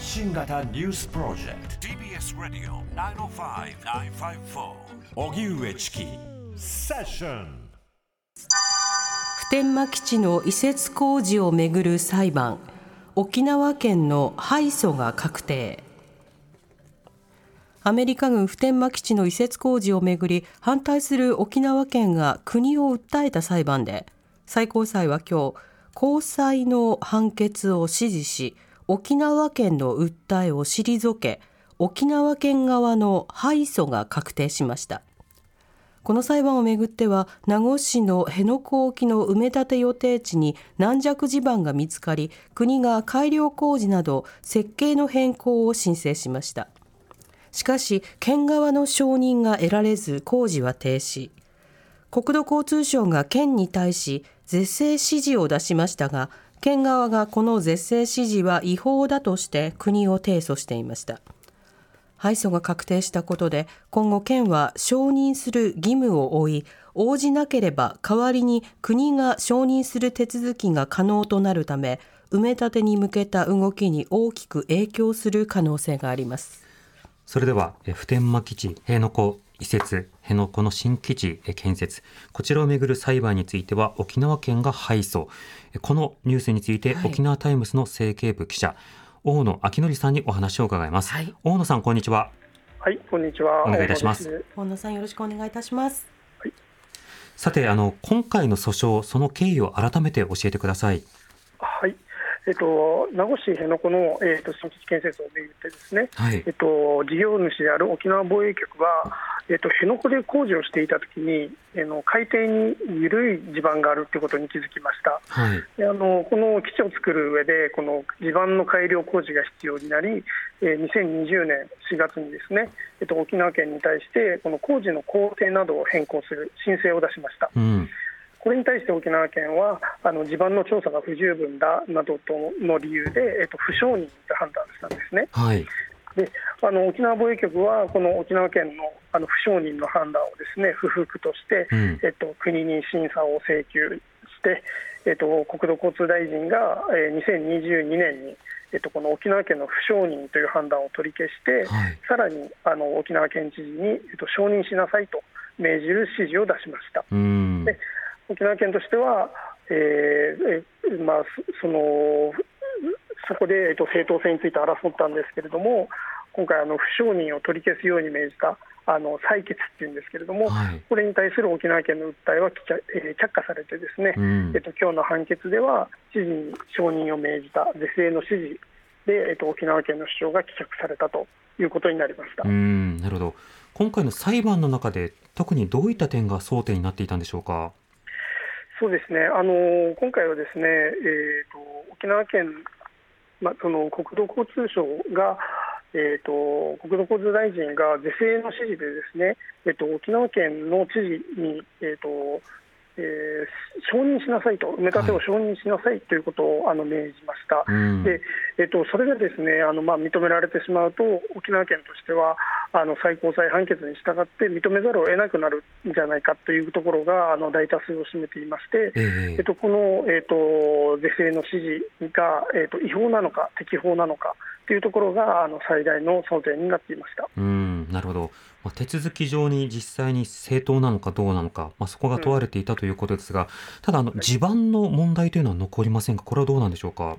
発信型ニュースプロジェクト。TBS ラディオ905-954おぎゅうえちきセッション普天間基地の移設工事をめぐる裁判。沖縄県の敗訴が確定。アメリカ軍普天間基地の移設工事をめぐり反対する沖縄県が国を訴えた裁判で最高裁は今日高裁の判決を支持し沖縄県の訴えを退け沖縄県側の敗訴が確定しました。この裁判をめぐっては名護市の辺野古沖の埋め立て予定地に軟弱地盤が見つかり国が改良工事など設計の変更を申請しました。しかし県側の承認が得られず工事は停止。国土交通省が県に対し是正指示を出しましたが県側がこの是正指示は違法だとして国を提訴していました。敗訴が確定したことで今後県は承認する義務を負い応じなければ代わりに国が承認する手続きが可能となるため埋め立てに向けた動きに大きく影響する可能性があります。それでは普天間基地辺野古移設辺野古の新基地建設。こちらをめぐる裁判については沖縄県が敗訴。このニュースについて、はい、沖縄タイムスの政経部記者大野亨恭さんにお話を伺います、はい、大野さんこんにちは。はいこんにちは。お願いいたします。大野さんよろしくお願いいたします、はい、さてあの今回の訴訟その経緯を改めて教えてください。はい。えっと、名護市辺野古の、えっと、新基地建設をめぐってですね、はい、えっと、事業主である沖縄防衛局は、えっと、辺野古で工事をしていたときに、えの海底に緩い地盤があるということに気づきました、はい、であのこの基地を作る上で、この地盤の改良工事が必要になり、えー、2020年4月にですね、えっと、沖縄県に対して、この工事の工程などを変更する申請を出しました。うんこれに対して沖縄県はあの地盤の調査が不十分だなどとの理由で、えっと、不承認と判断したんですね。はいであの沖縄防衛局はこの沖縄県のあの不承認の判断をですね不服として、うん、えっと、国に審査を請求して、えっと、国土交通大臣が、えー、2022年に、えっと、この沖縄県の不承認という判断を取り消して、はい、さらにあの沖縄県知事に、えっと、承認しなさいと命じる指示を出しました。で沖縄県としては、えーまあ、そのそこで、えっと、正当性について争ったんですけれども、今回、あの不承認を取り消すように命じたあの採決っていうんですけれども、はい、これに対する沖縄県の訴えは、えー、却下されて、ですね、うん、えっと今日の判決では、知事に承認を命じた是正の指示で、えっと、沖縄県の主張が棄却されたということになりました。うんなるほど、今回の裁判の中で、特にどういった点が争点になっていたんでしょうか？そうですね、あの今回はですね、えーと沖縄県まあ、その国土交通省が、えーと、国土交通大臣が是正の指示でですね、えーと、沖縄県の知事に、えーとえー、承認しなさいと、埋め立てを承認しなさいということを、はい、あの命じました、でえーと、それがですねあの、まあ、認められてしまうと、沖縄県としては、あの最高裁判決に従って認めざるを得なくなるんじゃないかというところがあの大多数を占めていまして、えー、えっと、この、えーと、是正の指示が、えーと、違法なのか、適法なのかというところがあの最大の争点になっていました。うんなるほど、まあ、手続き上に実際に正当なのかどうなのか、まあ、そこが問われていたということですが、うん、ただあの、地盤の問題というのは残りませんか、これはどうなんでしょうか？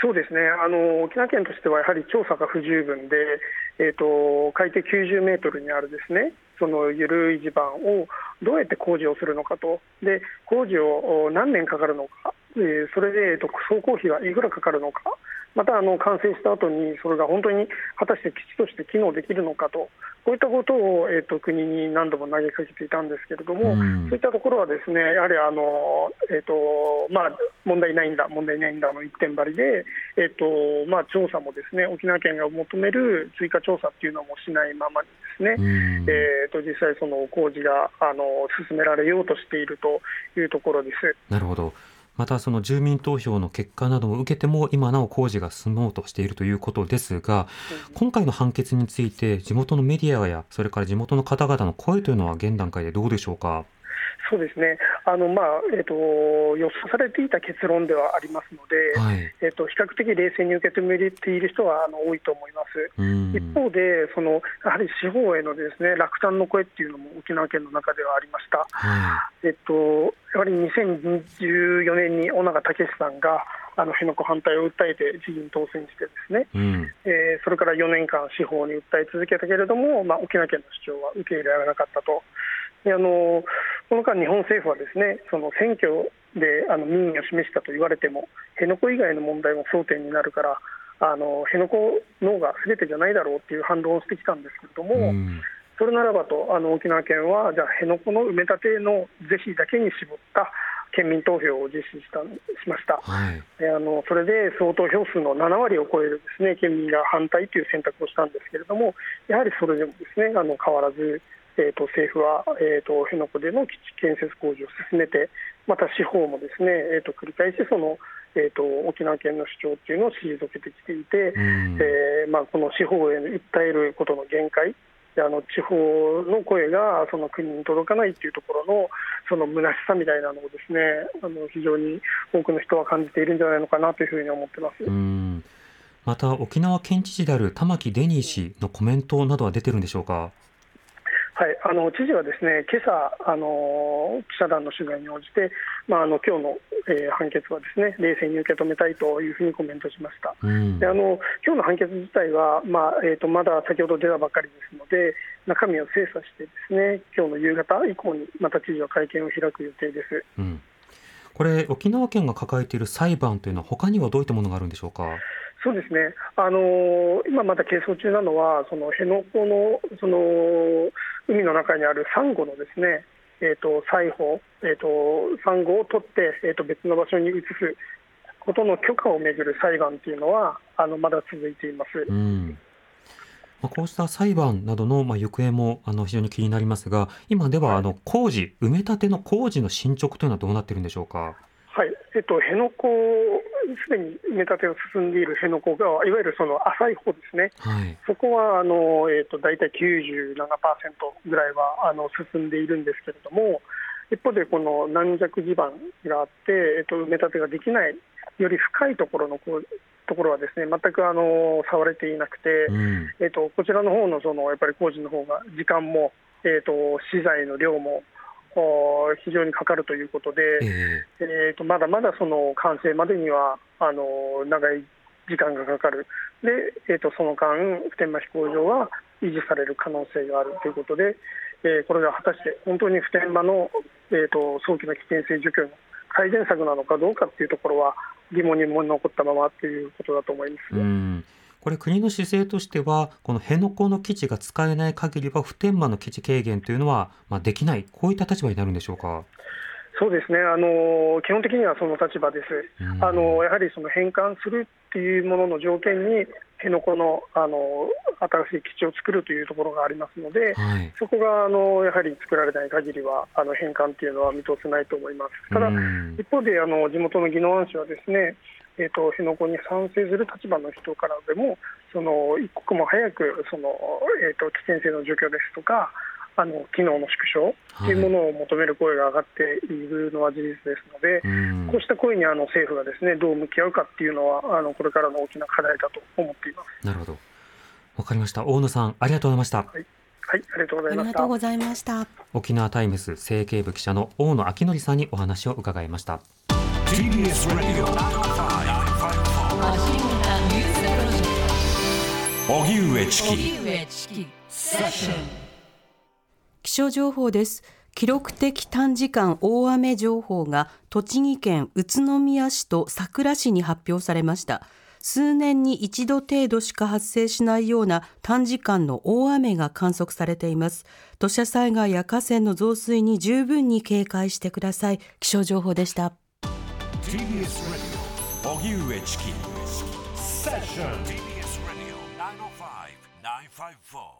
そうですね。あの沖縄県としてはやはり調査が不十分で、えーと、海底90メートルにあるですねその緩い地盤をどうやって工事をするのかと、で工事を何年かかるのか、えー、それで、えーと、総工費はいくらかかるのか、またあの完成した後にそれが本当に果たして基地として機能できるのかと、こういったことを、えーと、国に何度も投げかけていたんですけれども、うん、そういったところはですねやはりあの、えーとまあ、問題ないんだ、問題ないんだの一点張りで、えーとまあ、調査もですね沖縄県が求める追加調査っていうのもしないままにですね、うん、えーと、実際、その工事があの進められようとしているというところです。なるほどまたその住民投票の結果などを受けても今なお工事が進もうとしているということですが、今回の判決について地元のメディアやそれから地元の方々の声というのは現段階でどうでしょうか？そうですね、あのまあえーと、予想されていた結論ではありますので、はい、えーと、比較的冷静に受け止めている人はあの多いと思います。一方でその、やはり司法へのです、ね、落胆の声っていうのも沖縄県の中ではありました。はい、えっとやはり2014年に尾長武さんがあの辺野古反対を訴えて自民当選してですね、うん、えー、それから4年間司法に訴え続けたけれども、まあ、沖縄県の主張は受け入れられなかったと。であのこの間、日本政府はですねその選挙であの民意を示したと言われても辺野古以外の問題も争点になるからあの辺野古のがすべてじゃないだろうという反論をしてきたんですけれども、うん、それならばとあの沖縄県はじゃあ辺野古の埋め立ての是非だけに絞った県民投票を実施したしました、はい、あのそれで総投票数の7割を超えるですね県民が反対という選択をしたんですけれどもやはりそれでもですねあの変わらずえーと、政府は、えーと、辺野古での基地建設工事を進めて、また司法もですね、えーと、繰り返しその、えー、と沖縄県の主張っていうのを退けてきていて、えー、まあ、この司法へ訴えることの限界、あの地方の声がその国に届かないっていうところのその虚しさみたいなのをですねあの非常に多くの人は感じているんじゃないのかなというふうに思ってます。また沖縄県知事である玉城デニー氏のコメントなどは出てるんでしょうか？はい、あの知事はですね今朝あの記者団の取材に応じて、まあ、あの今日の、えー、判決はですね冷静に受け止めたいというふうにコメントしました、うん、であの今日の判決自体は、まあえーと、まだ先ほど出たばかりですので中身を精査してですね今日の夕方以降にまた知事は会見を開く予定です。うんこれ沖縄県が抱えている裁判というのは他にはどういったものがあるんでしょうか？そうですね、あの今まだ係争中なのは、その辺野古のその海の中にあるサンゴのですね、えーと、裁縫、えーと、サンゴを取って、えーと、別の場所に移すことの許可をめぐる裁判というのは、あのまだ続いています。うんまあ、こうした裁判などのまあ行方もあの非常に気になりますが、今ではあの工事、埋め立ての工事の進捗というのはどうなっているんでしょうか？はい、えっと、辺野古、すでに埋め立てが進んでいる辺野古が、いわゆるその浅い方ですね、はい、そこはあの、えっと、大体97%ぐらいはあの進んでいるんですけれども、一方でこの軟弱地盤があって、えっと、埋め立てができない、より深いところのこうところはですね全くあの触れていなくて、うん、えっと、こちらの方のそのやっぱり工事の方が時間も、えっと、資材の量も非常にかかるということで、えー、えーとまだまだその完成までにはあの長い時間がかかる、でえーと、その間、普天間飛行場は維持される可能性があるということで、えー、これが果たして本当に普天間の、えーと、早期の危険性除去の改善策なのかどうかというところは疑問にも残ったままということだと思います。これ国の姿勢としてはこの辺野古の基地が使えない限りは普天間の基地軽減というのは、まあ、できない。こういった立場になるんでしょうか？そうですね。あの基本的にはその立場です、あのやはりその返還するっていうものの条件に、辺野古のあの新しい基地を作るというところがありますので、はい、そこがあのやはり作られない限りはあの返還というのは見通せないと思います。ただ、一方であの地元の宜野湾市はですねえーと、辺野古に賛成する立場の人からでもその一刻も早くその、えーと、危険性の除去ですとかあの機能の縮小というものを求める声が上がっているのは事実ですので、はい、こうした声にあの政府がですねどう向き合うかっていうのはあのこれからの大きな課題だと思っています。なるほどわかりました大野さんありがとうございました。はいはい、ありがとうございました。ありがとうございました。沖縄タイムス政経部記者の大野明則さんにお話を伺いました。荻上チキ。気象情報です。記録的短時間大雨情報が栃木県宇都宮市とさくら市に発表されました。数年に一度程度しか発生しないような短時間の大雨が観測されています。土砂災害や河川の増水に十分に警戒してください。気象情報でした。TBS 荻上チキセッション TBS Radio 905-954